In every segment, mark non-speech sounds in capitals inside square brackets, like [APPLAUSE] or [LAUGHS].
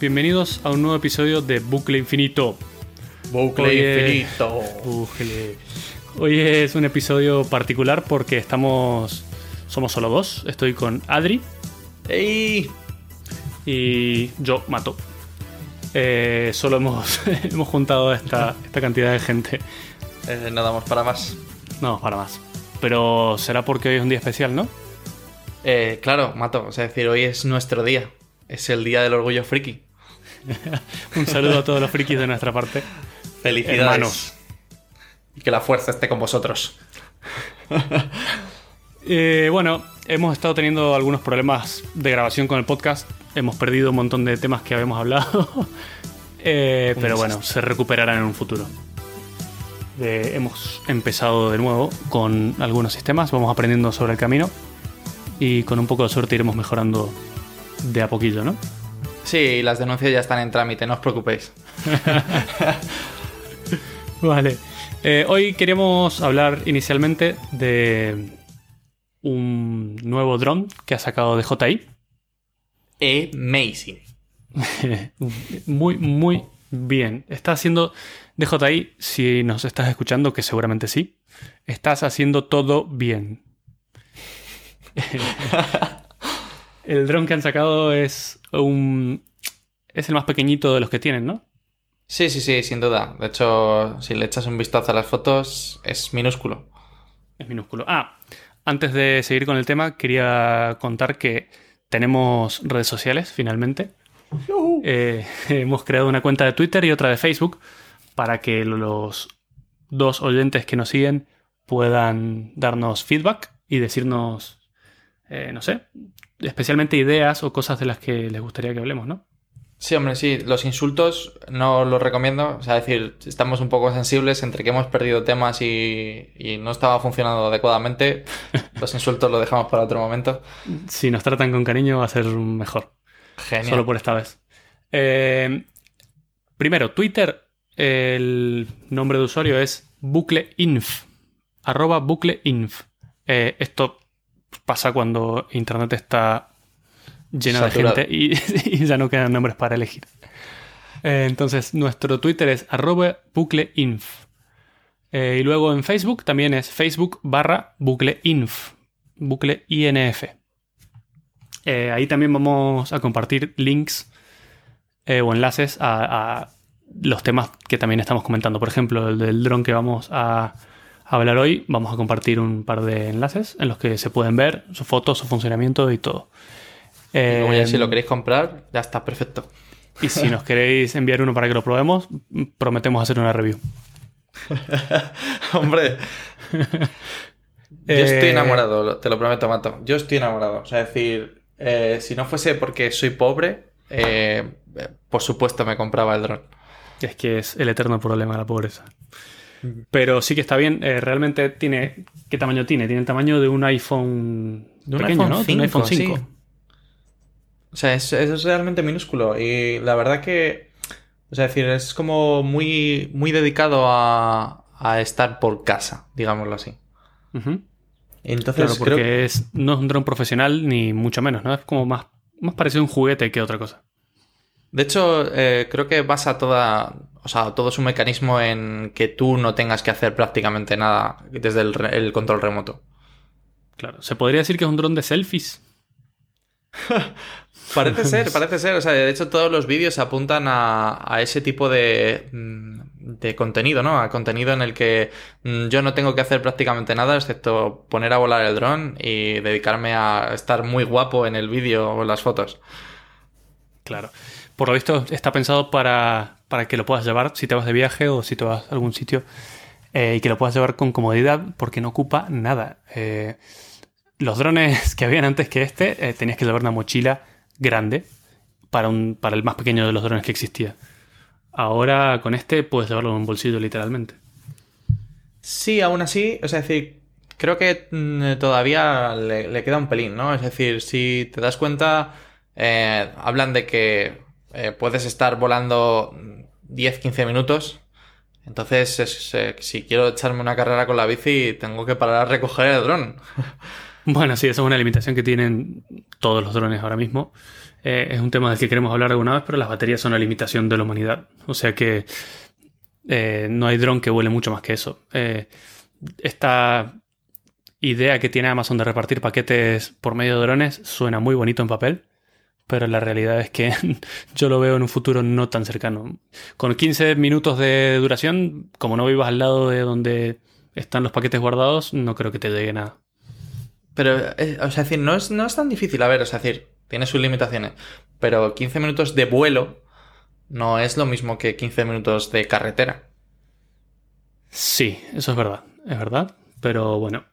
Bienvenidos a un nuevo episodio de Bucle Infinito. Bucle Hoy es- infinito. Bucle. Hoy es un episodio particular porque estamos. Somos solo dos. Estoy con Adri ¡Ey! y yo, Mato. Eh, solo hemos, [LAUGHS] hemos juntado esta, esta cantidad de gente. Eh, no damos para más. No, para más. Pero será porque hoy es un día especial, ¿no? Eh, claro, Mato, o sea, decir, hoy es nuestro día. Es el día del orgullo friki. [LAUGHS] Un saludo a todos los frikis de nuestra parte. Felicidades. Hermanos. Y que la fuerza esté con vosotros. [LAUGHS] Eh, bueno, hemos estado teniendo algunos problemas de grabación con el podcast. Hemos perdido un montón de temas que habíamos hablado. [LAUGHS] Eh, pero bueno, se recuperarán en un futuro. Eh, hemos empezado de nuevo con algunos sistemas. Vamos aprendiendo sobre el camino. Y con un poco de suerte iremos mejorando de a poquillo, ¿no? Sí, las denuncias ya están en trámite, no os preocupéis. [LAUGHS] Vale. Eh, hoy queremos hablar inicialmente de un nuevo dron que ha sacado de JI. Amazing. [LAUGHS] Muy, muy bien. Está haciendo DJI, si nos estás escuchando, que seguramente sí, estás haciendo todo bien. [LAUGHS] el dron que han sacado es un... Es el más pequeñito de los que tienen, ¿no? Sí, sí, sí, sin duda. De hecho, si le echas un vistazo a las fotos, es minúsculo. Es minúsculo. Ah, antes de seguir con el tema, quería contar que tenemos redes sociales, finalmente. Eh, [LAUGHS] hemos creado una cuenta de Twitter y otra de Facebook para que los dos oyentes que nos siguen puedan darnos feedback y decirnos, eh, no sé, especialmente ideas o cosas de las que les gustaría que hablemos, ¿no? Sí, hombre, sí, los insultos no los recomiendo. O sea, decir, estamos un poco sensibles entre que hemos perdido temas y, y no estaba funcionando adecuadamente. [LAUGHS] Los insultos los dejamos para otro momento. Si nos tratan con cariño va a ser mejor. Genial. Solo por esta vez. Eh, primero, Twitter, el nombre de usuario es bucleinf. Arroba bucleinf. Eh, esto pasa cuando Internet está llena Saturado. de gente y, [LAUGHS] y ya no quedan nombres para elegir. Eh, entonces, nuestro Twitter es arroba bucleinf. Eh, y luego en Facebook también es Facebook barra bucleinf. Bucleinf. Eh, ahí también vamos a compartir links o enlaces a, a los temas que también estamos comentando. Por ejemplo, el del dron que vamos a hablar hoy, vamos a compartir un par de enlaces en los que se pueden ver sus fotos, su funcionamiento y todo. Y luego ya Eh, si lo queréis comprar, ya está perfecto. y si nos queréis enviar uno para que lo probemos, prometemos hacer una review. [LAUGHS] Hombre, [LAUGHS] yo Eh, estoy enamorado, lo- te lo prometo, Mato. Yo estoy enamorado. O sea, decir, eh, si no fuese porque soy pobre, eh, por supuesto me compraba el dron. Es que es el eterno problema de la pobreza. Pero sí que está bien. eh, realmente tiene. ¿Qué tamaño tiene? Tiene el tamaño de un iPhone. De un pequeño, iPhone ¿no? De un iPhone 5, 5. sí. O sea, es, es realmente minúsculo. Y la verdad que. O sea, decir, es como muy, muy dedicado a, a estar por casa, digámoslo así. Entonces, Claro, porque creo es, no es un dron profesional ni mucho menos, ¿no? Es como más, más parecido a un juguete que otra cosa. De hecho, eh, creo que basa toda. O sea, todo su mecanismo en que tú no tengas que hacer prácticamente nada desde el, re- el control remoto. Claro. Se podría decir que es un dron de selfies. [LAUGHS] Parece ser, parece ser. O sea, de hecho, todos los vídeos apuntan a, a ese tipo de, mm, de contenido, ¿no? A contenido en el que mm, yo no tengo que hacer prácticamente nada excepto poner a volar el dron y dedicarme a estar muy guapo en el vídeo o en las fotos. Claro. Por lo visto está pensado para, para que lo puedas llevar si te vas de viaje o si te vas a algún sitio eh, y que lo puedas llevar con comodidad porque no ocupa nada. Eh, los drones [LAUGHS] que habían antes que este eh, tenías que llevar una mochila grande para, un, para el más pequeño de los drones que existía. Ahora con este puedes llevarlo en un bolsillo literalmente. Sí, aún así, es decir, creo que mm, todavía le, queda un pelín, ¿no? Es decir, si te das cuenta, hablan de que eh, puedes estar volando 10-15 minutos. Entonces, es- si quiero echarme una carrera con la bici, tengo que parar a recoger el dron. [LAUGHS] Bueno, sí, esa es una limitación que tienen todos los drones ahora mismo. Eh, es un tema del que queremos hablar alguna vez, pero las baterías son una limitación de la humanidad. O sea que eh, no hay dron que vuele mucho más que eso. Esta idea que tiene Amazon de repartir paquetes por medio de drones suena muy bonito en papel, pero la realidad es que [LAUGHS] yo lo veo en un futuro no tan cercano. Con 15 minutos de duración, como no vivas al lado de donde están los paquetes guardados, no creo que te llegue nada. Pero, eh, o sea, decir, no es, no es tan difícil. A ver, o sea, decir, tiene sus limitaciones. Pero 15 minutos de vuelo no es lo mismo que 15 minutos de carretera. Sí, eso es verdad, es verdad. Pero bueno,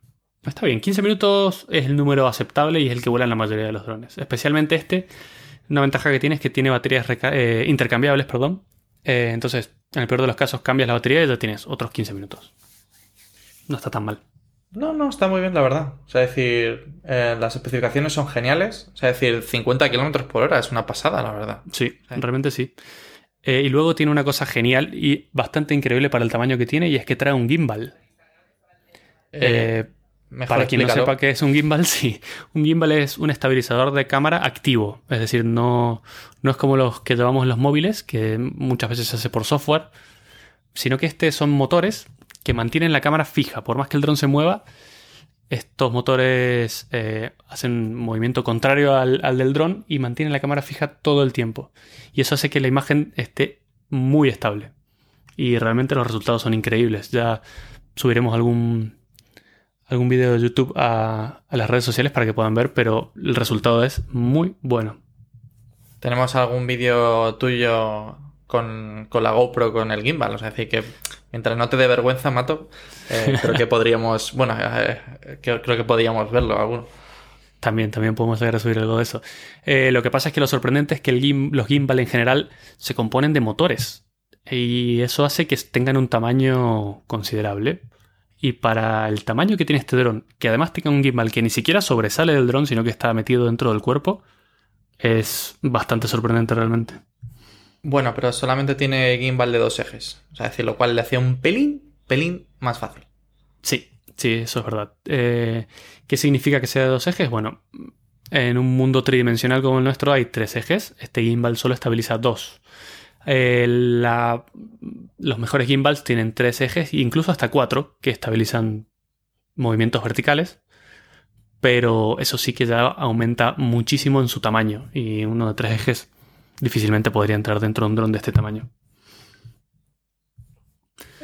está bien. 15 minutos es el número aceptable y es el que vuelan la mayoría de los drones. Especialmente este. Una ventaja que tiene es que tiene baterías eh, intercambiables, perdón. Eh, entonces, en el peor de los casos, cambias la batería y ya tienes otros 15 minutos. No está tan mal. No, no, está muy bien, la verdad. O sea, decir, eh, las especificaciones son geniales. O sea, decir, 50 kilómetros por hora es una pasada, la verdad. Sí, realmente sí. Eh, y luego tiene una cosa genial y bastante increíble para el tamaño que tiene, y es que trae un gimbal. Eh, para quien no sepa qué es un gimbal, [LAUGHS] sí. Un gimbal es un estabilizador de cámara activo. Es decir, no, no es como los que llevamos en los móviles, que muchas veces se hace por software, sino que este son motores que mantienen la cámara fija. Por más que el dron se mueva, estos motores eh, hacen movimiento contrario al, del dron y mantienen la cámara fija todo el tiempo. Y eso hace que la imagen esté muy estable. Y realmente los resultados son increíbles. Ya subiremos algún, algún video de YouTube a, a las redes sociales para que puedan ver, pero el resultado es muy bueno. Tenemos algún vídeo tuyo con, la GoPro, con el gimbal. O sea, decir que mientras no te dé vergüenza, Mato, eh, [LAUGHS] creo que podríamos, bueno, eh, creo, que podríamos verlo alguno. También, también podemos llegar a subir algo de eso. Eh, lo que pasa es que lo sorprendente es que los gimbal en general se componen de motores. Y eso hace que tengan un tamaño considerable. Y para el tamaño que tiene este dron, que además tenga un gimbal que ni siquiera sobresale del dron, sino que está metido dentro del cuerpo, es bastante sorprendente realmente. Bueno, pero solamente tiene gimbal de dos ejes. O sea, decir, lo cual le hacía un pelín, pelín más fácil. Sí, sí, eso es verdad. Eh, ¿Qué significa que sea de dos ejes? Bueno, en un mundo tridimensional como el nuestro hay tres ejes. Este gimbal solo estabiliza dos. Eh, los mejores gimbals tienen tres ejes, incluso hasta cuatro, que estabilizan movimientos verticales. Pero eso sí que ya aumenta muchísimo en su tamaño. Y uno de tres ejes difícilmente podría entrar dentro de un dron de este tamaño.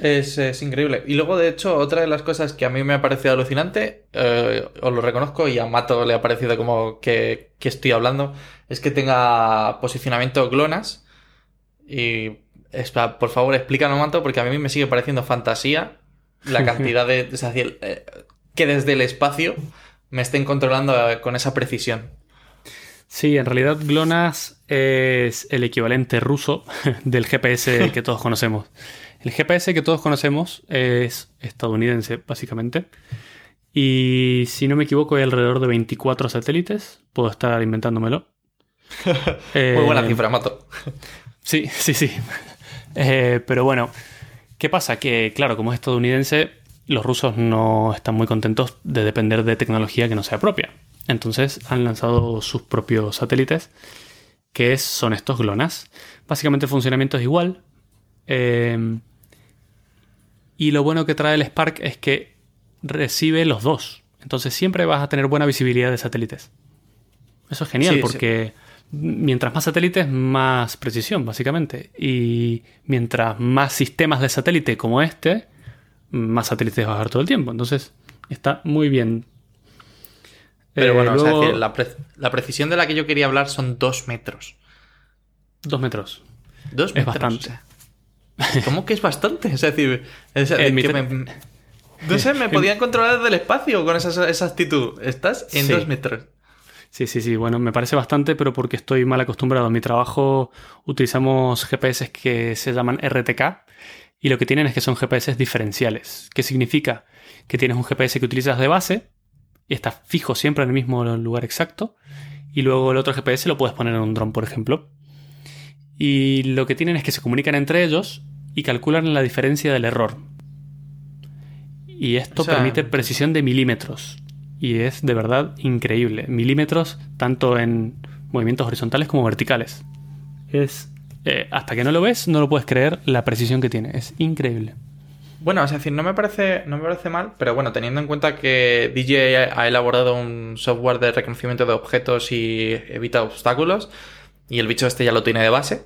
Es, increíble. Y luego, de hecho, otra de las cosas que a mí me ha parecido alucinante, eh, os lo reconozco y a Mato le ha parecido como que, estoy hablando, es que tenga posicionamiento GLONASS. Y por favor, explícanos, Mato, porque a mí me sigue pareciendo fantasía la [LAUGHS] cantidad de... Es decir, eh, que desde el espacio me estén controlando eh, con esa precisión. Sí, en realidad GLONASS es el equivalente ruso [LAUGHS] del GPS que [LAUGHS] todos conocemos. El GPS que todos conocemos es estadounidense, básicamente. Y si no me equivoco, hay alrededor de 24 satélites. Puedo estar inventándomelo. Muy buena eh, cifra, Mato. Sí, [LAUGHS] sí, sí. Eh, pero bueno, ¿qué pasa? Que, claro, como es estadounidense, los rusos no están muy contentos de depender de tecnología que no sea propia. Entonces han lanzado sus propios satélites, que son estos GLONASS. Básicamente el funcionamiento es igual. Em, y lo bueno que trae el Spark es que recibe los dos. Entonces siempre vas a tener buena visibilidad de satélites. Eso es genial porque mientras más satélites, más precisión, básicamente. Y mientras más sistemas de satélite como este, más satélites vas a ver todo el tiempo. Entonces está muy bien pero bueno, eh, la, precisión de la que yo quería hablar son dos metros. Dos metros. Dos metros. Es bastante. ¿Cómo que es bastante? Es decir, [LAUGHS] me, no sé, me [LAUGHS] podían controlar desde el espacio con esa, esa actitud. Estás en dos metros. Sí, sí, sí. Bueno, me parece bastante, pero porque estoy mal acostumbrado. En mi trabajo utilizamos GPS que se llaman RTK y lo que tienen es que son GPS diferenciales. ¿Qué significa? Que tienes un GPS que utilizas de base y está fijo siempre en el mismo lugar exacto. Y luego el otro GPS lo puedes poner en un dron, por ejemplo. Y lo que tienen es que se comunican entre ellos y calculan la diferencia del error. Y esto permite precisión de milímetros. Y es de verdad increíble. Milímetros tanto en movimientos horizontales como verticales. Es eh, hasta que no lo ves, no lo puedes creer la precisión que tiene. Es increíble. Bueno, es decir, no me parece, no me parece mal, pero bueno, teniendo en cuenta que DJI ha elaborado un software de reconocimiento de objetos y evita obstáculos, y el bicho este ya lo tiene de base,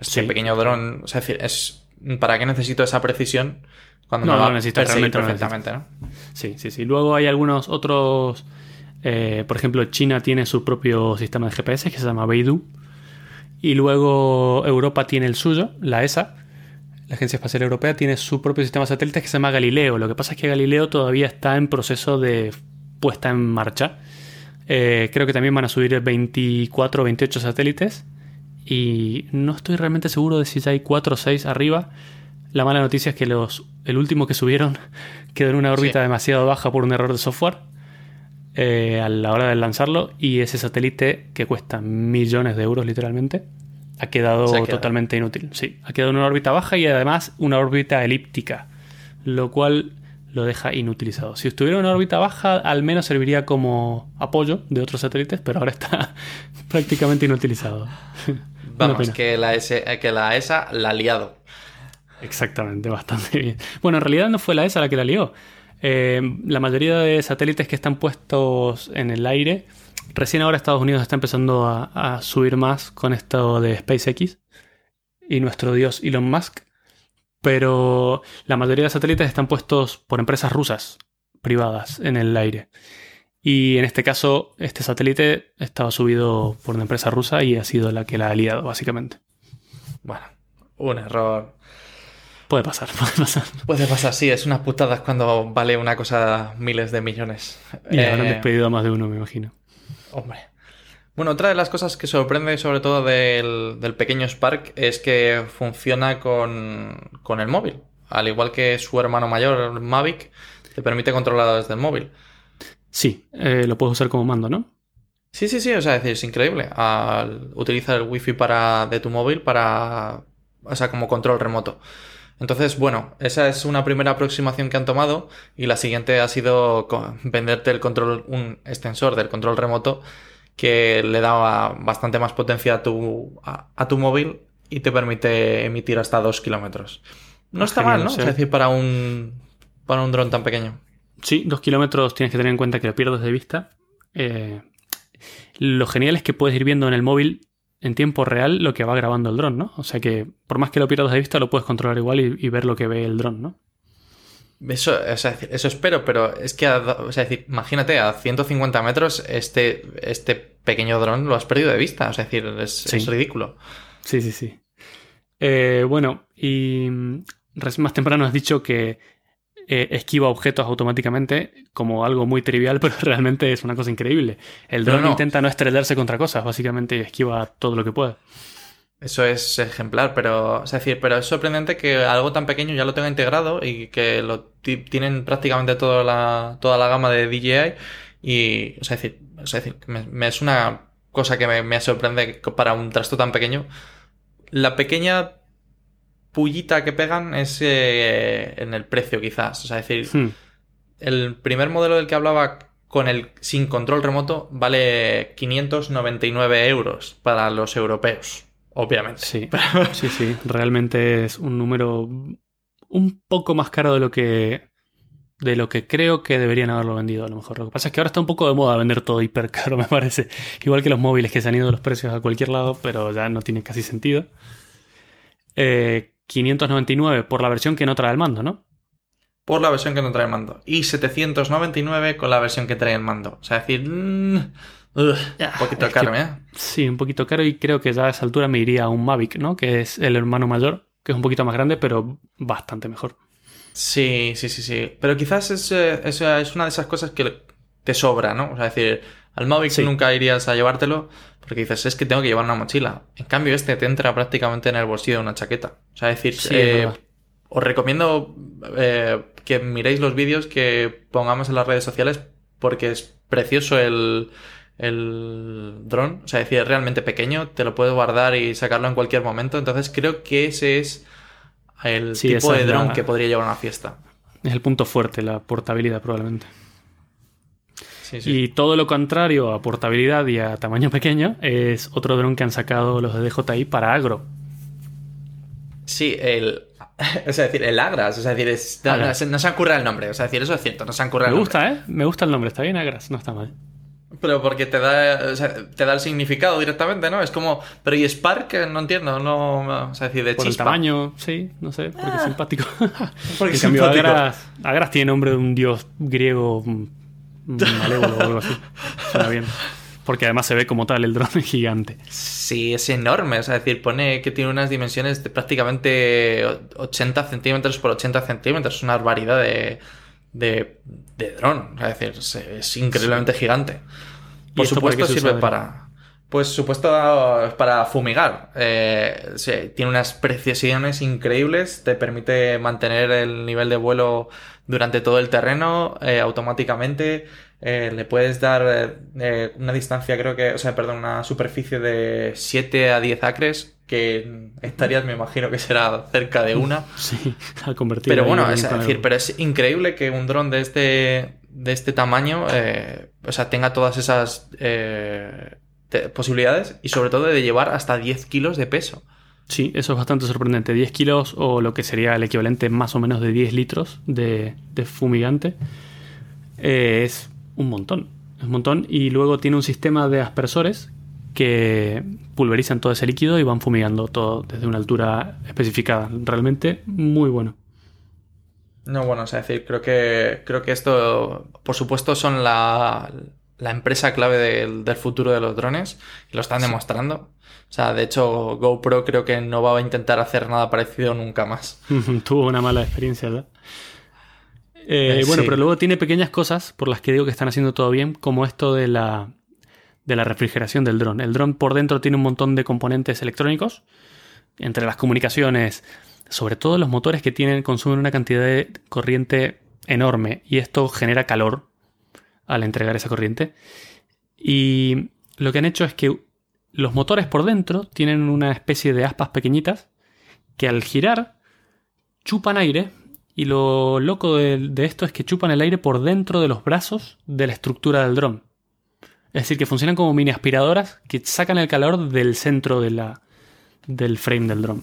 este pequeño dron, es decir, es ¿para qué necesito esa precisión cuando no, lo necesito realmente perfectamente, ¿no? Sí, sí, sí. Luego hay algunos otros, eh, por ejemplo, China tiene su propio sistema de GPS que se llama Beidou, y luego Europa tiene el suyo, la ESA la Agencia Espacial Europea tiene su propio sistema de satélites que se llama Galileo. Lo que pasa es que Galileo todavía está en proceso de puesta en marcha. Eh, creo que también van a subir 24 o 28 satélites. Y no estoy realmente seguro de si ya hay 4 o 6 arriba. La mala noticia es que los, el último que subieron [LAUGHS] quedó en una órbita demasiado baja por un error de software eh, a la hora de lanzarlo. Y ese satélite que cuesta millones de euros literalmente ha quedado totalmente inútil. Sí, ha quedado en una órbita baja y además una órbita elíptica, lo cual lo deja inutilizado. Si estuviera en una órbita baja, al menos serviría como apoyo de otros satélites, pero ahora está [LAUGHS] prácticamente inutilizado. [LAUGHS] Vamos, que la, eh, que la ESA la ha liado. Exactamente, [LAUGHS] bastante bien. Bueno, en realidad no fue la ESA la que la lió. Eh, la mayoría de satélites que están puestos en el aire Recién ahora Estados Unidos está empezando a, subir más con esto de SpaceX y nuestro dios Elon Musk, pero la mayoría de satélites están puestos por empresas rusas privadas en el aire. Y en este caso, este satélite estaba subido por una empresa rusa y ha sido la que la ha liado, básicamente. Bueno, un error. Puede pasar, [LAUGHS] puede pasar. Puede pasar, sí, es unas putadas cuando vale una cosa miles de millones. Y eh... habrán despedido a más de uno, me imagino. Hombre. Bueno, otra de las cosas que sorprende sobre todo del, pequeño Spark es que funciona con, el móvil. Al igual que su hermano mayor, Mavic, te permite controlar desde el móvil. Sí, eh, lo puedes usar como mando, ¿no? Sí, sí, sí, o sea, es, increíble. Al utilizar el wifi para, de tu móvil para. O sea, como control remoto. Entonces, bueno, esa es una primera aproximación que han tomado y la siguiente ha sido venderte el control, un extensor del control remoto que le da bastante más potencia a tu, a, tu móvil y te permite emitir hasta 2 kilómetros. No está mal, ¿no? Es decir, para un, para un dron tan pequeño. Sí, 2 kilómetros tienes que tener en cuenta que lo pierdes de vista. Eh, lo genial es que puedes ir viendo en el móvil en tiempo real lo que va grabando el dron, ¿no? O sea que por más que lo pierdas de vista, lo puedes controlar igual y, ver lo que ve el dron, ¿no? Eso, eso espero, pero es que, o sea, decir, imagínate, a 150 metros este, este pequeño dron lo has perdido de vista, es decir, es, ridículo. Sí, sí, sí. Eh, bueno, y mm, más temprano has dicho que eh, esquiva objetos automáticamente como algo muy trivial, [LAUGHS] pero realmente es una cosa increíble. El dron intenta no estrellarse contra cosas, básicamente, esquiva todo lo que puede. Eso es ejemplar, pero es decir, pero es sorprendente que algo tan pequeño ya lo tenga integrado y que lo tienen prácticamente toda la, toda la gama de DJI y, sea, decir, es decir, me, es una cosa que me, me sorprende para un trasto tan pequeño. La pequeña pullita que pegan es eh, en el precio, quizás. O sea, es decir, hmm. el primer modelo del que hablaba con el sin control remoto vale 599 euros para los europeos, obviamente. Sí, [LAUGHS] sí, sí. Realmente es un número un poco más caro de lo que de lo que creo que deberían haberlo vendido a lo mejor. Lo que pasa es que ahora está un poco de moda vender todo hiper caro, [LAUGHS] me parece. Igual que los móviles que se han ido los precios a cualquier lado, pero ya no tiene casi sentido. Eh, 599 por la versión que no trae el mando, ¿no? Por la versión que no trae el mando. Y 799 con la versión que trae el mando. O sea, decir... Mm, un poquito caro, ¿eh? Sí, un poquito caro y creo que ya a esa altura me iría a un Mavic, ¿no? Que es el hermano mayor, que es un poquito más grande, pero bastante mejor. Sí, sí, sí, sí. Pero quizás es, es, es una de esas cosas que te sobra, ¿no? O sea, decir, al Mavic nunca irías a llevártelo porque dices, es que tengo que llevar una mochila. En cambio, este te entra prácticamente en el bolsillo de una chaqueta. O sea, decir, eh, os recomiendo eh, que miréis los vídeos que pongamos en las redes sociales porque es precioso el, el dron. O sea, decir, es realmente pequeño, te lo puedes guardar y sacarlo en cualquier momento. Entonces, creo que ese es el tipo de dron que podría llevar a una fiesta. Es el punto fuerte, la portabilidad probablemente. Sí, sí. Y todo lo contrario a portabilidad y a tamaño pequeño es otro dron que han sacado los de DJI para agro. Sí, el. [LAUGHS] Es decir, el Agras. Es decir, es- no, no se han el nombre. O sea, es decir, eso es cierto, no se han currado Me el gusta, ¿eh? Me gusta el nombre, está bien Agras, no está mal. nombre. Pero porque te da, o sea, te da el significado directamente, ¿no? Es como. Pero ¿y Spark? No entiendo, no. O sea, decir, de Por el tamaño, sí, no sé, porque es simpático. [LAUGHS] Porque en es cambio, simpático. Agras, Agras tiene nombre de un dios griego mm, malévolo o algo así. Suena bien. Porque además se ve como tal el dron [LAUGHS] gigante. Sí, es enorme. O sea, es decir, pone que tiene unas dimensiones de prácticamente 80 centímetros por 80 centímetros. Es una barbaridad de, de, de dron. O sea, es decir, es, es increíblemente gigante. ¿Y Por para supuesto, sirve para. Pues supuesto para fumigar. Eh, sí, tiene unas precisiones increíbles. Te permite mantener el nivel de vuelo durante todo el terreno eh, automáticamente. Eh, le puedes dar eh, eh, una distancia, creo que, o sea, perdón, una superficie de 7 a 10 acres, que estarías, me imagino que será cerca de una. [LAUGHS] Sí, al convertir. Pero bueno, en es decir, pero es increíble que un dron de este, de este tamaño, eh, o sea, tenga todas esas posibilidades y sobre todo de llevar hasta 10 kilos de peso. Sí, eso es bastante sorprendente. 10 kilos o lo que sería el equivalente más o menos de 10 litros de, fumigante eh, es un montón. Es un montón. Y luego tiene un sistema de aspersores que pulverizan todo ese líquido y van fumigando todo desde una altura especificada. Realmente muy bueno. No, bueno, o sea, decir, creo que, creo que esto, por supuesto, son la, la empresa clave del, del futuro de los drones y lo están demostrando. O sea, de hecho, GoPro creo que no va a intentar hacer nada parecido nunca más. [LAUGHS] Tuvo una mala experiencia, ¿verdad? Eh, Eh, bueno, sí. pero luego tiene pequeñas cosas por las que digo que están haciendo todo bien, como esto de la, de la refrigeración del dron. El dron por dentro tiene un montón de componentes electrónicos, entre las comunicaciones, sobre todo los motores que tienen, consumen una cantidad de corriente enorme y esto genera calor al entregar esa corriente. Y lo que han hecho es que los motores por dentro tienen una especie de aspas pequeñitas que al girar chupan aire y lo loco de, esto es que chupan el aire por dentro de los brazos de la estructura del dron. Es decir, que funcionan como mini aspiradoras que sacan el calor del centro de la, del frame del dron.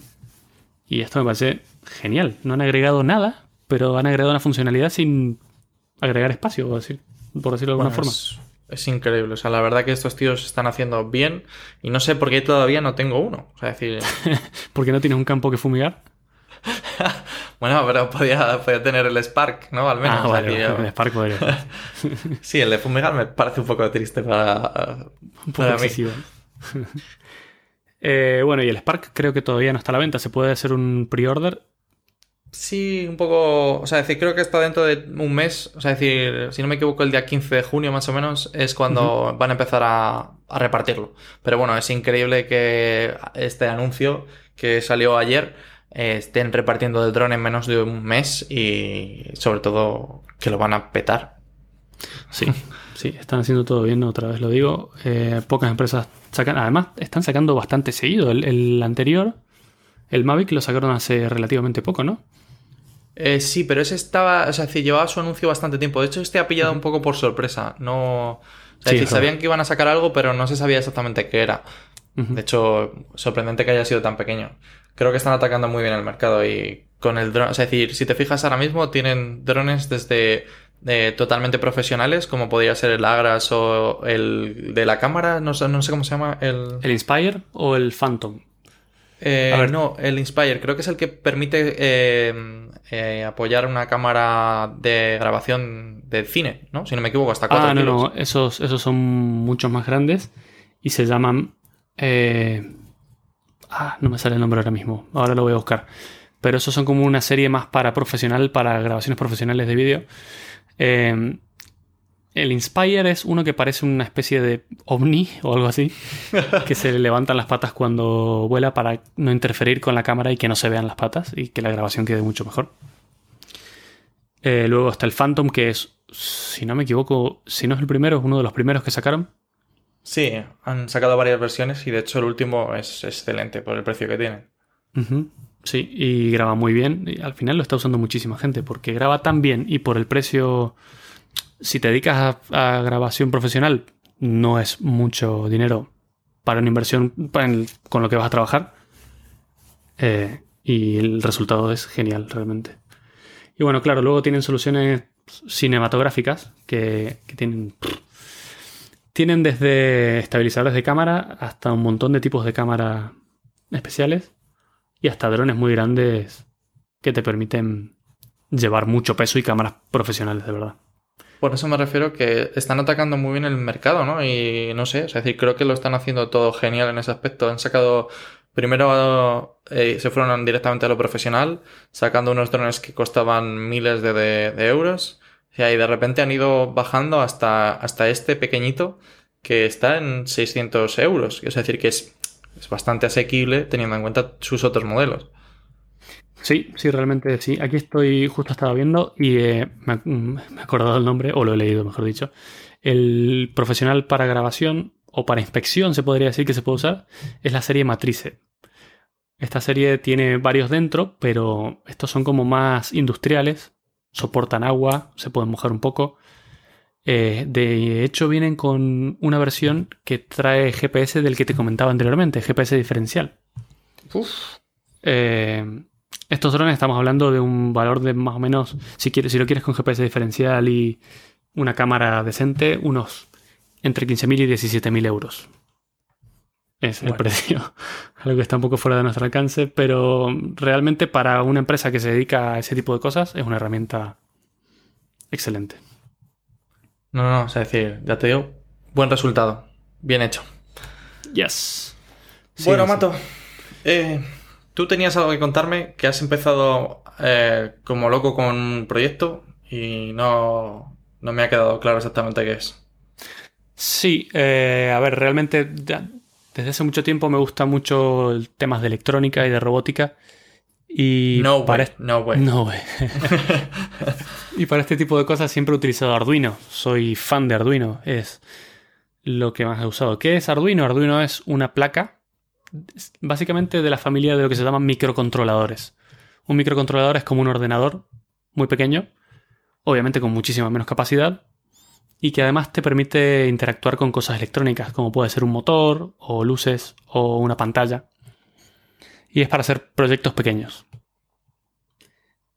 Y esto me parece genial. No han agregado nada, pero han agregado una funcionalidad sin agregar espacio, por, decir, por decirlo de alguna Bueno, forma. Es, es increíble. O sea, la verdad que estos tíos están haciendo bien y no sé por qué todavía no tengo uno. O sea, decir, [LAUGHS] Porque no tienes un campo que fumigar. [LAUGHS] bueno, pero podía, podía tener el Spark, ¿no? Al menos. ah, o sea, vale, el Spark podría. [LAUGHS] Sí, el de fumigar me parece un poco triste para, Un poco para mí. Eh, bueno, y el Spark creo que todavía no está a la venta. Se puede hacer un pre-order. Sí, un poco. O sea, decir, creo que está dentro de un mes. O sea, decir, si no me equivoco, el día 15 de junio más o menos es cuando van a empezar a, a repartirlo. Pero bueno, es increíble que este anuncio que salió ayer eh, estén repartiendo el dron en menos de un mes y sobre todo que lo van a petar. Sí, [LAUGHS] sí, están haciendo todo bien, otra vez lo digo. Eh, pocas empresas sacan, además están sacando bastante seguido. El, el anterior, el Mavic, lo sacaron hace relativamente poco, ¿no? Eh, sí, pero ese estaba, o sea, llevaba su anuncio bastante tiempo. De hecho, este ha pillado un poco por sorpresa. No, Sí, decir, es sabían que iban a sacar algo, pero no se sabía exactamente qué era. De hecho, sorprendente que haya sido tan pequeño. Creo que están atacando muy bien el mercado y con el dron, es decir, si te fijas ahora mismo, tienen drones desde eh, totalmente profesionales, como podría ser el Agras o el de la cámara, no sé, no sé cómo se llama, el... ¿El Inspire o el Phantom? Eh, A ver. No, el Inspire, creo que es el que permite eh, eh, apoyar una cámara de grabación de cine, ¿no? Si no me equivoco, hasta 4 Ah, no, kilos. no, esos, esos son muchos más grandes y se llaman... ah, no me sale el nombre ahora mismo, ahora lo voy a buscar. Pero esos son como una serie más para profesional, para grabaciones profesionales de vídeo. El Inspire es uno que parece una especie de ovni o algo así, [LAUGHS] que se le levantan las patas cuando vuela para no interferir con la cámara y que no se vean las patas y que la grabación quede mucho mejor. Eh, luego está el Phantom, que es, si no me equivoco, si no es el primero, es uno de los primeros que sacaron. Sí, han sacado varias versiones y de hecho el último es excelente por el precio que tiene. Sí, y graba muy bien. Y al final lo está usando muchísima gente porque graba tan bien y por el precio si te dedicas a, grabación profesional, no es mucho dinero para una inversión con lo que vas a trabajar. Eh, y el resultado es genial, realmente. Y bueno, claro, luego tienen soluciones cinematográficas que, que tienen. Tienen desde estabilizadores de cámara hasta un montón de tipos de cámara especiales y hasta drones muy grandes que te permiten llevar mucho peso y cámaras profesionales, de verdad. Por eso me refiero que están atacando muy bien el mercado, ¿no? Y no sé, es decir, creo que lo están haciendo todo genial en ese aspecto. Han sacado, primero eh, se fueron directamente a lo profesional, sacando unos drones que costaban miles de, de- euros. Y ahí de repente han ido bajando hasta, hasta este pequeñito que está en 600 euros. Es decir, que es, es bastante asequible teniendo en cuenta sus otros modelos. Sí, sí, realmente sí. Aquí estoy, justo estaba viendo y eh, me, ha- me he acordado el nombre, o lo he leído, mejor dicho. El profesional para grabación o para inspección, se podría decir que se puede usar, es la serie Matrice. Esta serie tiene varios dentro, pero estos son como más industriales, soportan agua, se pueden mojar un poco. Eh, de hecho, vienen con una versión que trae GPS del que te comentaba anteriormente, GPS diferencial. Eh, estos drones estamos hablando de un valor de más o menos, si, quieres, si lo quieres con GPS diferencial y una cámara decente, unos entre 15.000 y 17.000 euros. Es el precio. [LAUGHS] Algo que está un poco fuera de nuestro alcance, pero realmente para una empresa que se dedica a ese tipo de cosas es una herramienta excelente. No, no, no, es decir, ya te digo, buen resultado. Bien hecho. Yes. Sí, bueno, sí. Mato, eh, tú tenías algo que contarme, que has empezado eh, como loco con un proyecto y no, no me ha quedado claro exactamente qué es. Sí, eh, a ver, realmente ya desde hace mucho tiempo me gusta mucho temas de electrónica y de robótica. Y no para way, no way. No, [LAUGHS] güey. y para este tipo de cosas siempre he utilizado Arduino. Soy fan de Arduino. Es lo que más he usado. ¿Qué es Arduino? Arduino es una placa básicamente de la familia de lo que se llaman microcontroladores. Un microcontrolador es como un ordenador muy pequeño, obviamente con muchísima menos capacidad, y que además te permite interactuar con cosas electrónicas, como puede ser un motor, o luces, o una pantalla. Y es para hacer proyectos pequeños.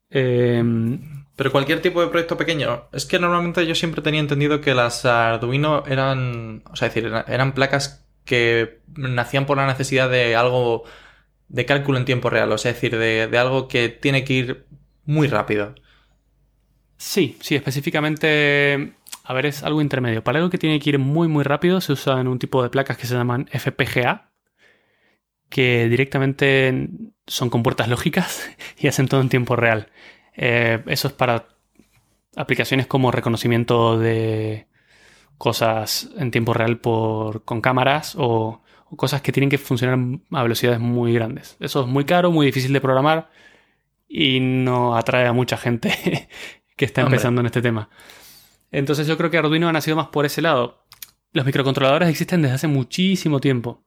Em, Pero cualquier tipo de proyecto pequeño. Es que normalmente yo siempre tenía entendido que las Arduino eran, o sea, decir, eran placas que nacían por la necesidad de algo de cálculo en tiempo real, o sea, es decir, de, de algo que tiene que ir muy rápido. Sí, sí, específicamente, a ver, es algo intermedio. Para algo que tiene que ir muy, muy rápido, se usan un tipo de placas que se llaman FPGA, que directamente son con puertas lógicas [LAUGHS] y hacen todo en tiempo real. Eh, eso es para aplicaciones como reconocimiento de cosas en tiempo real por, con cámaras o, o cosas que tienen que funcionar a velocidades muy grandes. Eso es muy caro, muy difícil de programar y no atrae a mucha gente [LAUGHS] que está Hombre. empezando en este tema. Entonces yo creo que Arduino ha nacido más por ese lado. Los microcontroladores existen desde hace muchísimo tiempo.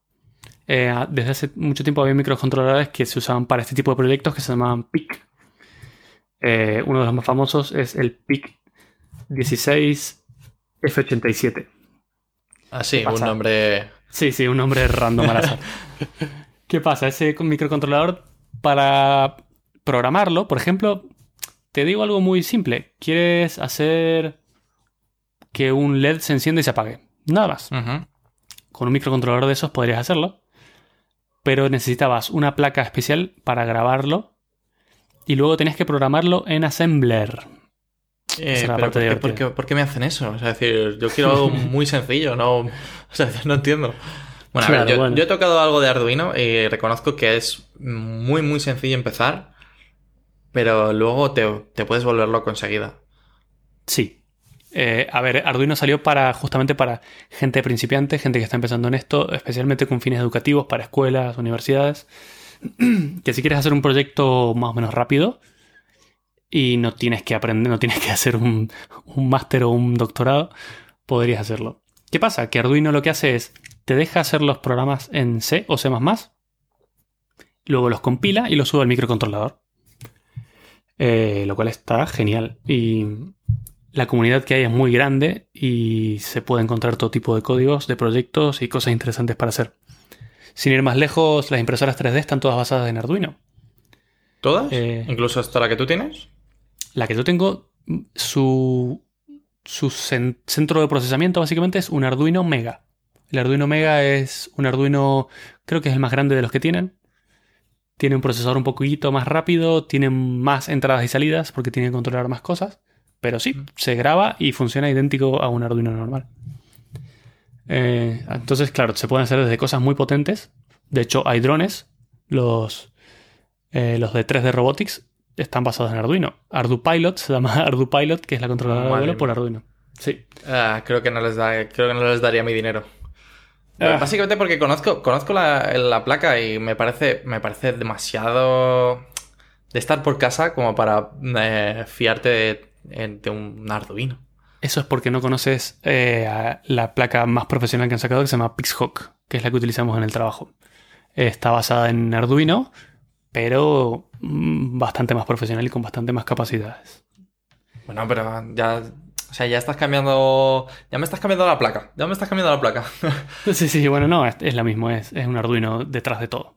Eh, desde hace mucho tiempo había microcontroladores que se usaban para este tipo de proyectos que se llamaban PIC. Eh, uno de los más famosos es el PIC 16F87. Así, ¿Qué un nombre. Sí, sí, un nombre random al azar. [LAUGHS] ¿Qué pasa? Ese microcontrolador, para programarlo, por ejemplo, te digo algo muy simple. Quieres hacer que un LED se encienda y se apague. Nada más. Con un microcontrolador de esos podrías hacerlo. Pero necesitabas una placa especial para grabarlo. Y luego tenías que programarlo en Assembler. Eh, pero parte ¿por, qué, divertida. por qué- por qué me hacen eso? O sea, es decir, yo quiero algo [LAUGHS] muy sencillo, no, o sea, no entiendo. Bueno, a ver, yo, bueno. yo he tocado algo de Arduino y reconozco que es muy, muy sencillo empezar, pero luego te, te puedes volver loco enseguida. Sí. Eh, a ver, Arduino salió para justamente para gente principiante, gente que está empezando en esto, especialmente con fines educativos para escuelas, universidades. [CLEARS THROAT] que si quieres hacer un proyecto más o menos rápido y no tienes que aprender, no tienes que [LAUGHS] hacer un, un máster o un doctorado, podrías hacerlo. ¿Qué pasa? Que Arduino lo que hace es te deja hacer los programas en C o C++, luego los compila y los sube al microcontrolador. Eh, lo cual está genial. Y la comunidad que hay es muy grande y se puede encontrar todo tipo de códigos, de proyectos y cosas interesantes para hacer. Sin ir más lejos, las impresoras 3D están todas basadas en Arduino. ¿Todas? Eh, ¿Incluso hasta la que tú tienes? La que yo tengo, su, su cen- centro de procesamiento básicamente es un Arduino Mega. El Arduino Mega es un Arduino, creo que es el más grande de los que tienen. Tiene un procesador un poquito más rápido, tiene más entradas y salidas porque tiene que controlar más cosas. Pero sí, se graba y funciona idéntico a un Arduino normal. Eh, entonces, claro, se pueden hacer desde cosas muy potentes. De hecho, hay drones, los, eh, los de 3D Robotics, están basados en Arduino. ArduPilot se llama [LAUGHS] ArduPilot, que es la controladora de vuelo por. Arduino. Sí. Ah, creo que no les da, creo que no les daría mi dinero. Ah. Básicamente porque conozco, conozco la, la placa y me parece, me parece demasiado de estar por casa como para eh, fiarte de, de un Arduino. Eso es porque no conoces eh, a la placa más profesional que han sacado, que se llama Pixhawk, que es la que utilizamos en el trabajo. Está basada en Arduino, pero mm, bastante más profesional y con bastante más capacidades. Bueno, pero ya, o sea, ya estás cambiando, ya me estás cambiando la placa, ya me estás cambiando la placa. [LAUGHS] Sí, sí, bueno, no, es, es la misma, es, es un Arduino detrás de todo.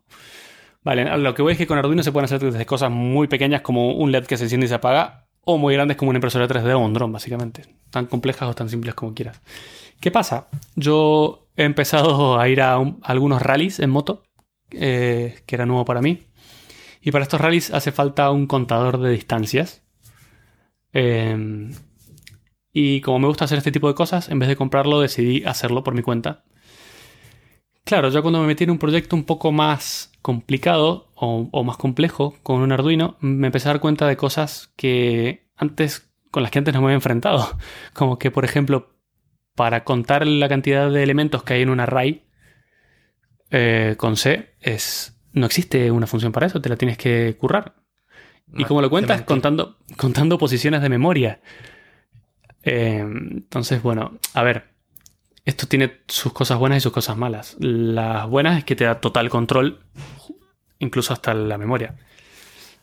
Vale, lo que voy es que con Arduino se pueden hacer desde cosas muy pequeñas como un LED que se enciende y se apaga, o muy grandes como una impresora 3D o un dron, básicamente. Tan complejas o tan simples como quieras. ¿Qué pasa? Yo he empezado a ir a, un- a algunos rallies en moto, eh, que era nuevo para mí. Y para estos rallies hace falta un contador de distancias. Eh, y como me gusta hacer este tipo de cosas, en vez de comprarlo decidí hacerlo por mi cuenta. Claro, yo cuando me metí en un proyecto un poco más complicado o, o más complejo con un Arduino, me empecé a dar cuenta de cosas que antes, con las que antes no me había enfrentado. [LAUGHS] Como que, por ejemplo, para contar la cantidad de elementos que hay en un array eh, con C, es, no existe una función para eso, te la tienes que currar. ¿Y No, cómo lo cuentas? Contando, contando posiciones de memoria. Eh, entonces, bueno, a ver, esto tiene sus cosas buenas y sus cosas malas. Las buenas es que te da total control, incluso hasta la memoria.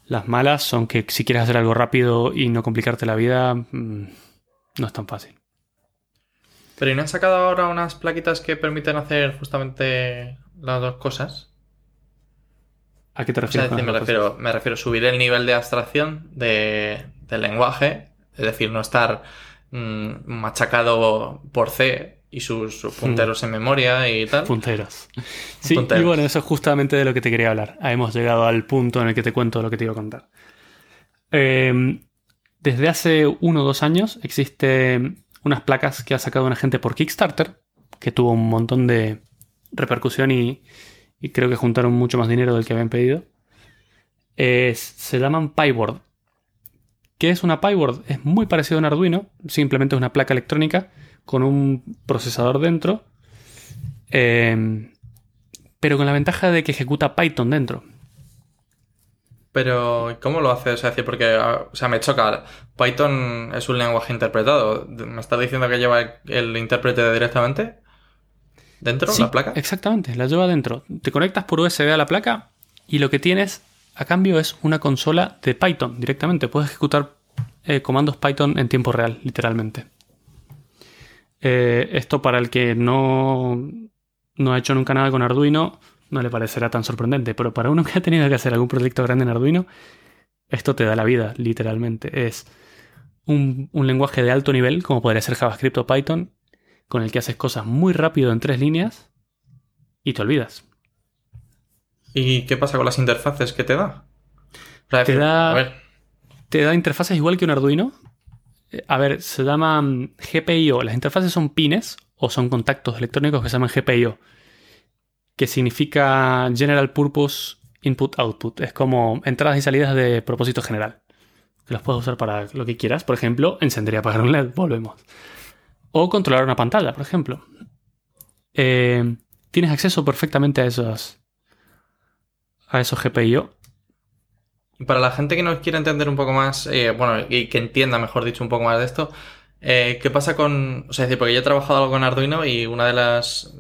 Las malas son que si quieres hacer algo rápido y no complicarte la vida, mm, no es tan fácil. Pero ¿y no han sacado ahora unas plaquitas que permiten hacer justamente las dos cosas? ¿A qué te O sea, refieres? decir, me refiero, me refiero a subir el nivel de abstracción de, del lenguaje, es decir, no estar mm, machacado por C y sus, sus punteros en memoria y tal. Punteros. [LAUGHS] Sí, Punteros. y bueno, eso es justamente de lo que te quería hablar. Ah, Hemos llegado al punto en el que te cuento lo que te iba a contar. Eh, desde hace uno o dos años existen unas placas que ha sacado una gente por Kickstarter, que tuvo un montón de repercusión y, y creo que juntaron mucho más dinero del que habían pedido. Es- se llaman PyBoard. ¿Qué es una PyBoard? Es muy parecido a un Arduino, simplemente es una placa electrónica con un procesador dentro, eh, pero con la ventaja de que ejecuta Python dentro. Pero, ¿cómo lo hace? O sea, porque, ah, o sea, me choca. Python es un lenguaje interpretado. ¿Me estás diciendo que lleva el, el intérprete directamente? ¿Dentro? Sí, ¿La placa? Exactamente, la lleva dentro. Te conectas por USB a la placa y lo que tienes a cambio es una consola de Python directamente. Puedes ejecutar eh, comandos Python en tiempo real, literalmente. Eh, esto para el que no, no ha hecho nunca nada con Arduino no le parecerá tan sorprendente, pero para uno que ha tenido que hacer algún proyecto grande en Arduino, esto te da la vida, literalmente. Es un, un lenguaje de alto nivel, como podría ser JavaScript o Python, con el que haces cosas muy rápido en tres líneas y te olvidas. ¿Y qué pasa con las interfaces que te da? Te da- A ver, Te da interfaces igual que un Arduino. Eh, A ver, se llaman GPIO. Las interfaces son pines o son contactos electrónicos que se llaman GPIO, que significa General Purpose Input Output. Es como entradas y salidas de propósito general. Que los puedes usar para lo que quieras. Por ejemplo, encender y apagar un LED. Volvemos. O controlar una pantalla, por ejemplo. Eh, tienes acceso perfectamente a esos, a esos GPIO. Para la gente que nos quiere entender un poco más, eh, bueno, y que entienda, mejor dicho, un poco más de esto, eh, ¿qué pasa con...? O sea, es decir, porque yo he trabajado algo con Arduino y una de las,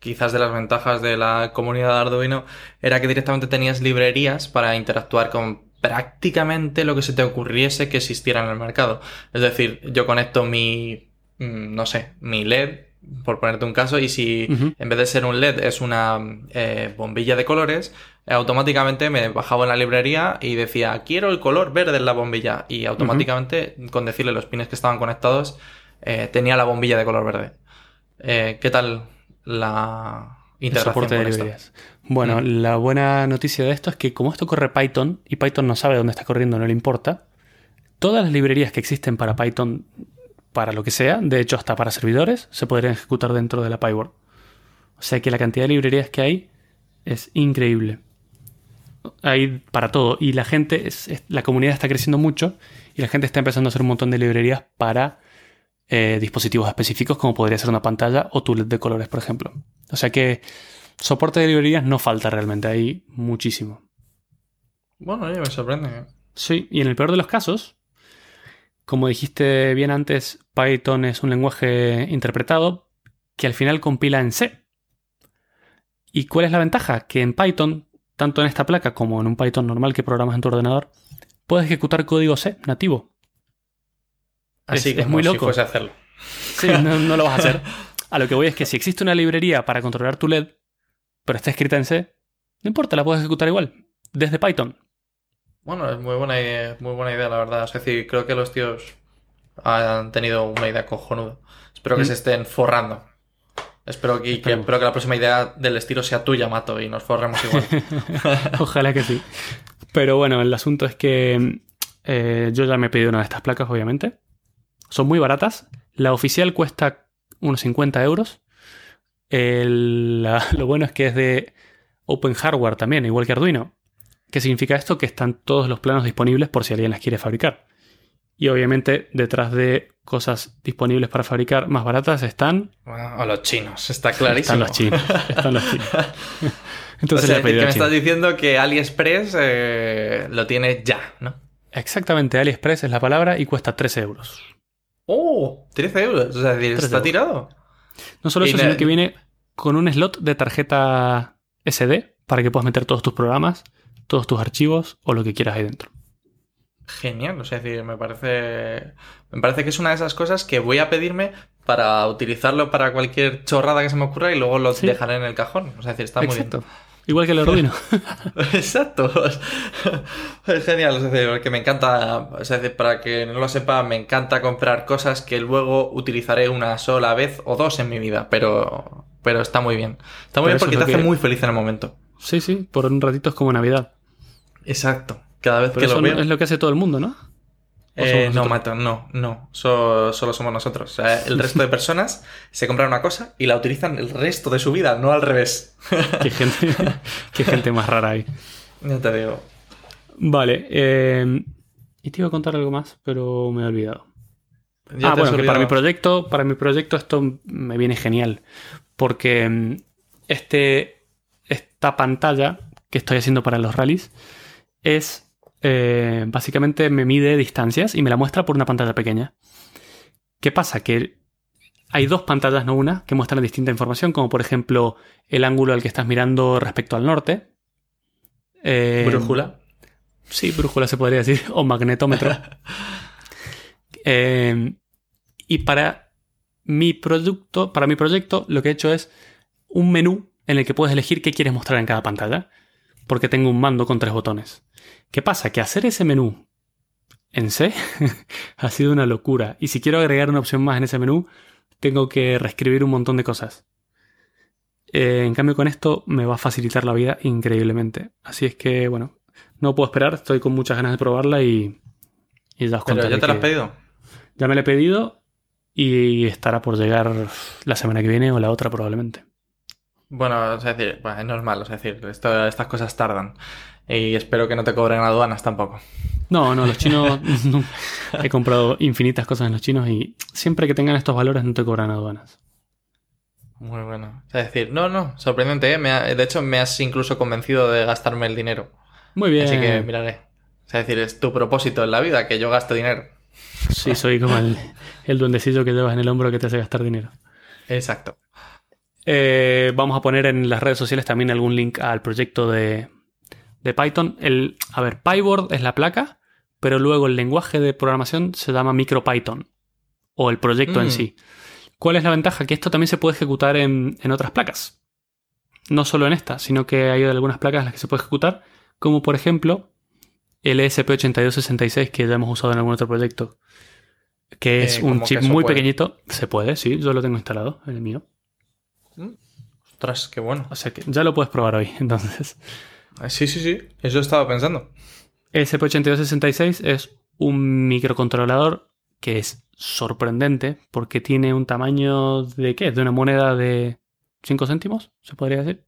quizás de las ventajas de la comunidad de Arduino era que directamente tenías librerías para interactuar con prácticamente lo que se te ocurriese que existiera en el mercado. Es decir, yo conecto mi, no sé, mi LED, por ponerte un caso, y si en vez de ser un LED es una eh, bombilla de colores, automáticamente me bajaba en la librería y decía, quiero el color verde en la bombilla. Y automáticamente, con decirle los pines que estaban conectados, eh, tenía la bombilla de color verde. Eh, ¿Qué tal la integración soporte de con esto? librerías. Bueno, Mm. la buena noticia de esto es que como esto corre Python y Python no sabe dónde está corriendo, no le importa, todas las librerías que existen para Python, para lo que sea, de hecho hasta para servidores, se podrían ejecutar dentro de la PyWord. O sea que la cantidad de librerías que hay es increíble. Hay para todo. Y la gente, es- es- la comunidad está creciendo mucho y la gente está empezando a hacer un montón de librerías para eh, dispositivos específicos, como podría ser una pantalla o tu LED de colores, por ejemplo. O sea que soporte de librerías no falta realmente, hay muchísimo. Bueno, oye, me sorprende. Sí, y en el peor de los casos, como dijiste bien antes, Python es un lenguaje interpretado que al final compila en C. ¿Y cuál es la ventaja? Que en Python, tanto en esta placa como en un Python normal que programas en tu ordenador, puedes ejecutar código C nativo. Así Es- que es muy si loco. fuese a hacerlo. Sí, no, no lo vas a hacer. [LAUGHS] A lo que voy es que si existe una librería para controlar tu LED, pero está escrita en C, no importa, la puedes ejecutar igual, desde Python. Bueno, es muy buena idea, muy buena idea, la verdad. Es decir, creo que los tíos han tenido una idea cojonuda. Espero que Mm. se estén forrando. Espero que, espero que la próxima idea del estilo sea tuya, Mato, y nos forremos igual. [LAUGHS] Ojalá que sí. Pero bueno, el asunto es que eh, yo ya me he pedido una de estas placas, obviamente. Son muy baratas. La oficial cuesta unos 50 euros. El- la- [LAUGHS] lo bueno es que es de Open Hardware también, igual que Arduino. ¿Qué significa esto? Que están todos los planos disponibles por si alguien las quiere fabricar. Y obviamente detrás de cosas disponibles para fabricar más baratas están, Bueno, o los chinos, está clarísimo. están los chinos. Están los chinos. [LAUGHS] O Entonces sea, que pedido me estás diciendo que AliExpress eh, lo tiene ya, ¿no? Exactamente, AliExpress es la palabra y cuesta 13 euros. ¡Oh! 13 euros. O sea, es decir, 13 está euros. tirado. No solo eso, sino que viene con un slot de tarjeta SD para que puedas meter todos tus programas, todos tus archivos o lo que quieras ahí dentro. Genial, o sea, es decir, me parece. Me parece que es una de esas cosas que voy a pedirme para utilizarlo para cualquier chorrada que se me ocurra y luego lo Sí. dejaré en el cajón. O sea, es decir, está muy bien. Igual que el Arduino. [LAUGHS] Exacto. Es genial, es decir, porque me encanta, es decir, para que no lo sepa, me encanta comprar cosas que luego utilizaré una sola vez o dos en mi vida, pero, pero está muy bien. Está muy Pero bien porque te hace que- muy feliz en el momento. sí, sí, por un ratito es como Navidad. Exacto. Cada vez Pero que eso lo veo. es lo que hace todo el mundo, ¿no? ¿O Eh, no? Mato, no, no. So- solo somos nosotros. O sea, el [LAUGHS] resto de personas se compran una cosa y la utilizan el resto de su vida, no al revés. Qué gente, [LAUGHS] qué gente más rara hay. Ya te digo. Vale. eh, y te iba a contar algo más, pero me he olvidado. Ya ah, bueno, que para mi proyecto, para mi proyecto esto me viene genial. Porque mm, este, esta pantalla que estoy haciendo para los rallies es eh, básicamente me mide distancias y me la muestra por una pantalla pequeña. ¿Qué pasa? Que hay dos pantallas, no una, que muestran distinta información, como por ejemplo el ángulo al que estás mirando respecto al norte. Eh, Brújula. Sí, brújula se podría decir, o magnetómetro. [LAUGHS] Eh, y para mi producto, para mi proyecto, lo que he hecho es un menú en el que puedes elegir qué quieres mostrar en cada pantalla. Porque tengo un mando con tres botones. ¿Qué pasa? Que hacer ese menú en C [LAUGHS] ha sido una locura. Y si quiero agregar una opción más en ese menú, tengo que reescribir un montón de cosas. Eh, en cambio, con esto me va a facilitar la vida increíblemente. Así es que, bueno, no puedo esperar. Estoy con muchas ganas de probarla y, y ya os Pero ya te lo has pedido. Ya me la he pedido y estará por llegar la semana que viene o la otra probablemente. Bueno, es decir, bueno, es normal, es decir, esto- estas cosas tardan. Y espero que no te cobren aduanas tampoco. No, no, los chinos... [LAUGHS] no. he comprado infinitas cosas en los chinos y siempre que tengan estos valores no te cobran aduanas. Muy bueno. Es decir, no, no, sorprendente, ¿eh? Me ha- de hecho, me has incluso convencido de gastarme el dinero. Muy bien. Así que miraré. Es decir, es tu propósito en la vida, que yo gaste dinero. Sí, soy como el, el duendecillo que llevas en el hombro que te hace gastar dinero. Exacto. Eh, vamos a poner en las redes sociales también algún link al proyecto de, de Python. El, a ver, PyBoard es la placa, pero luego el lenguaje de programación se llama MicroPython o el proyecto en Mm. sí. ¿Cuál es la ventaja? Que esto también se puede ejecutar en, en otras placas. No solo en esta, sino que hay algunas placas en las que se puede ejecutar, como por ejemplo el E ESP8266 que ya hemos usado en algún otro proyecto, que es Eh, un ¿cómo que chip muy puede? pequeñito. Se puede, sí, yo lo tengo instalado en el mío. Ostras, qué bueno. O sea que ya lo puedes probar hoy. [LAUGHS] Entonces, Ah, Sí, sí, sí. Eso estaba pensando. ESP8266 es un microcontrolador que es sorprendente porque tiene un tamaño de ¿qué? De una moneda de 5 céntimos, se podría decir.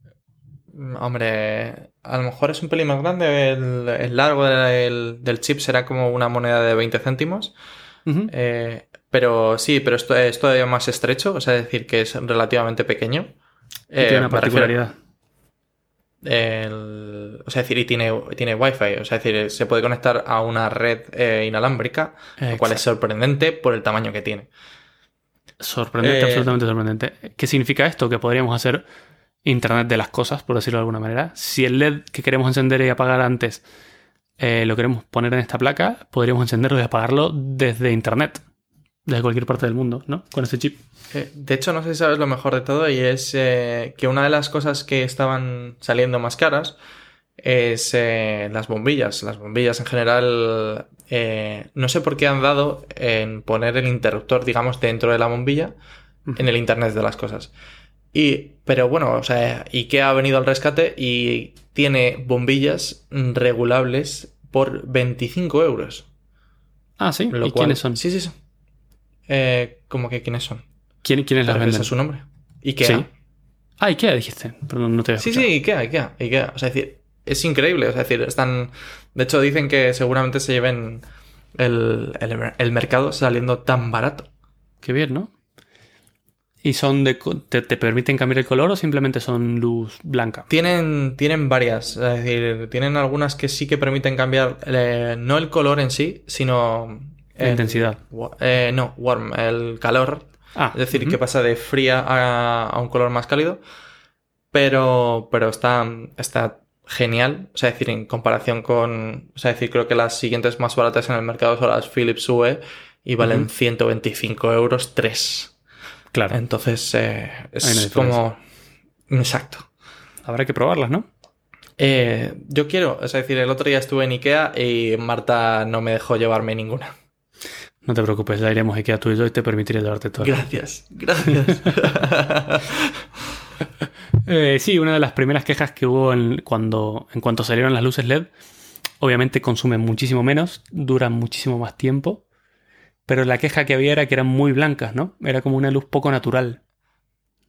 Mm, Hombre, a lo mejor es un pelín más grande. El, el largo del, del chip será como una moneda de 20 céntimos. Ujú. Eh, pero sí, pero esto es todavía más estrecho. O sea, decir, que es relativamente pequeño. Tiene Eh, una particularidad. el- o sea, decir, y tiene, tiene Wi-Fi. O sea, decir, se puede conectar a una red eh, inalámbrica, lo cual es sorprendente por el tamaño que tiene. Sorprendente, Eh, absolutamente sorprendente. ¿Qué significa esto? Que podríamos hacer Internet de las cosas, por decirlo de alguna manera. Si el LED que queremos encender y apagar antes eh, lo queremos poner en esta placa, podríamos encenderlo y apagarlo desde Internet, desde cualquier parte del mundo, ¿no? Con ese chip. Eh, De hecho, no sé si sabes lo mejor de todo y es eh, que una de las cosas que estaban saliendo más caras es eh, las bombillas. Las bombillas en general, no sé por qué han dado en poner el interruptor, digamos, dentro de la bombilla en el Internet de las cosas. Y, pero bueno, o sea, IKEA ha venido al rescate y tiene bombillas regulables por 25 euros. Ah, sí. Lo ¿Y cual- quiénes son? Sí, sí, sí. Eh, ¿Cómo que quiénes son? ¿Quién- ¿Quiénes las ¿Te refieres venden? su nombre? IKEA. Sí. Ah, Ikea dijiste. Perdón, no te había Sí, sí, Ikea, Ikea, Ikea. O sea, es decir, es increíble. O sea, es decir, están. De hecho, dicen que seguramente se lleven el, el- el mercado saliendo tan barato. Qué bien, ¿no? ¿Y son de... te, te permiten cambiar el color o simplemente son luz blanca? Tienen, tienen varias. Es decir, tienen algunas que sí que permiten cambiar eh, no el color en sí, sino. La intensidad. eh, no, warm, el calor. Ah, Es decir, que pasa de fría a, a un color más cálido. Pero, pero está, está genial. O sea, es decir, en comparación con. O sea, es decir, creo que las siguientes más baratas en el mercado son las Philips UE y valen Ujú. 125 euros 3. Claro. Entonces, eh, es como. Exacto. Habrá que probarlas, ¿no? Eh, yo quiero, es decir, el otro día estuve en Ikea y Marta no me dejó llevarme ninguna. No te preocupes, ya iremos a tú y yo y te permitiré llevarte todas. Gracias, gracias. [LAUGHS] Eh, sí, una de las primeras quejas que hubo en, cuando, en cuanto salieron las luces LED, obviamente consumen muchísimo menos, duran muchísimo más tiempo, pero la queja que había era que eran muy blancas, ¿no? Era como una luz poco natural.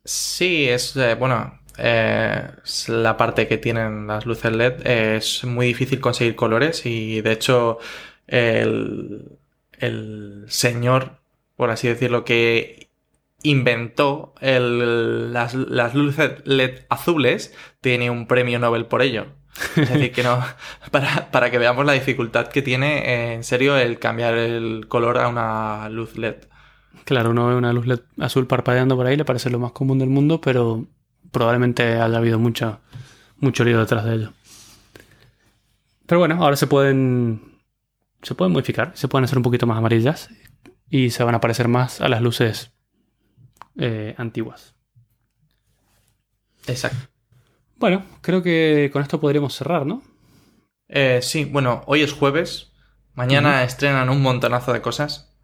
Sí, es eh, bueno. eh, es la parte que tienen las luces LED es muy difícil conseguir colores y de hecho el, el señor, por así decirlo, que inventó las, las luces LED azules tiene un premio Nobel por ello. Es decir, que no, [LAUGHS] para, para que veamos la dificultad que tiene eh, en serio el cambiar el color a una luz LED. Claro, uno ve una luz LED azul parpadeando por ahí, le parece lo más común del mundo, pero probablemente haya habido mucho, mucho lío detrás de ello. Pero bueno, ahora se pueden, se pueden modificar, se pueden hacer un poquito más amarillas y se van a parecer más a las luces eh, antiguas. Exacto. Bueno, creo que con esto podríamos cerrar, ¿no? Eh, sí, bueno, hoy es jueves. Mañana estrenan un montonazo de cosas.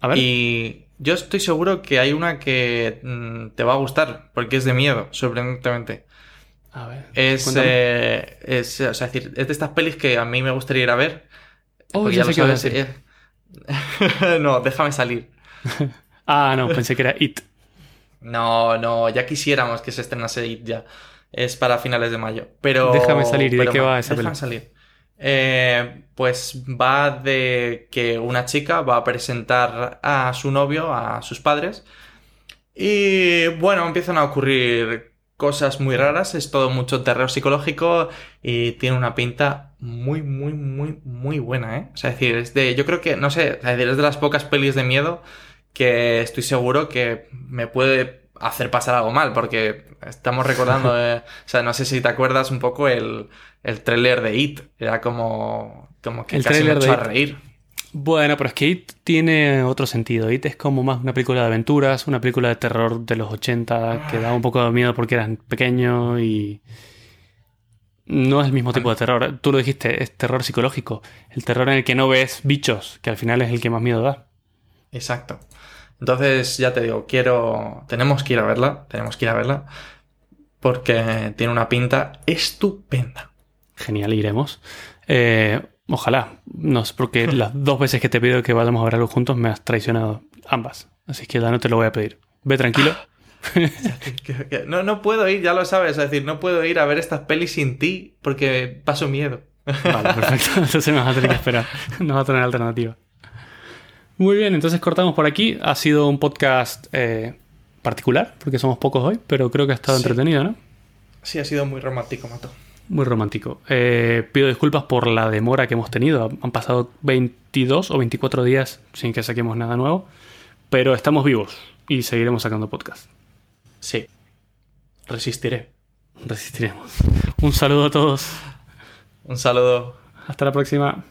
A ver, Y yo estoy seguro que hay una que mm, te va a gustar, porque es de miedo, sorprendentemente. a ver. Es, eh, es, o sea, es decir, es de estas pelis que a mí me gustaría ir a ver. Oh, porque ya sé lo sabes. eh. [LAUGHS] no, déjame salir. [LAUGHS] Ah, no, pensé que era It. No, no, ya quisiéramos que se estrenase It ya. Es para finales de mayo. Pero. Déjame salir, ¿y de qué va esa déjame salir. Eh, pues va de que una chica va a presentar a su novio, a sus padres. Y bueno, empiezan a ocurrir cosas muy raras. Es todo mucho terror psicológico y tiene una pinta muy, muy, muy, muy buena, ¿eh? O sea, es decir, es de. Yo creo que, no sé, es de las pocas pelis de miedo que estoy seguro que me puede hacer pasar algo mal, porque estamos recordando, [LAUGHS] eh, o sea, no sé si te acuerdas un poco el, el tráiler de It, era como, como que El casi me echó a reír. Bueno, pero es que It tiene otro sentido. It es como más una película de aventuras, una película de terror de los 80 que da un poco de miedo porque eran pequeños y... No es el mismo tipo de terror. Tú lo dijiste, es terror psicológico. El terror en el que no ves bichos, que al final es el que más miedo da. Exacto. Entonces, ya te digo, quiero. Tenemos que ir a verla. Tenemos que ir a verla. Porque tiene una pinta estupenda. Genial, iremos. Eh, ojalá. No sé, porque [LAUGHS] las dos veces que te pido que vayamos a ver algo juntos me has traicionado ambas. Así que ya no te lo voy a pedir. Ve tranquilo. [LAUGHS] Que- que- No, no puedo ir, ya lo sabes. Es decir, no puedo ir a ver estas pelis sin ti porque paso miedo. Vale, perfecto. [LAUGHS] Entonces me vas a tener que esperar. No va a tener alternativa. Muy bien, entonces cortamos por aquí. Ha sido un podcast eh, particular, porque somos pocos hoy, pero creo que ha estado Sí. entretenido, ¿no? Sí, ha sido muy romántico, Mato. Muy romántico. Eh, pido disculpas por la demora que hemos tenido. Han pasado 22 o 24 días sin que saquemos nada nuevo, pero estamos vivos y seguiremos sacando podcast. Sí. Resistiré. Resistiremos. Un saludo a todos. Un saludo. Hasta la próxima.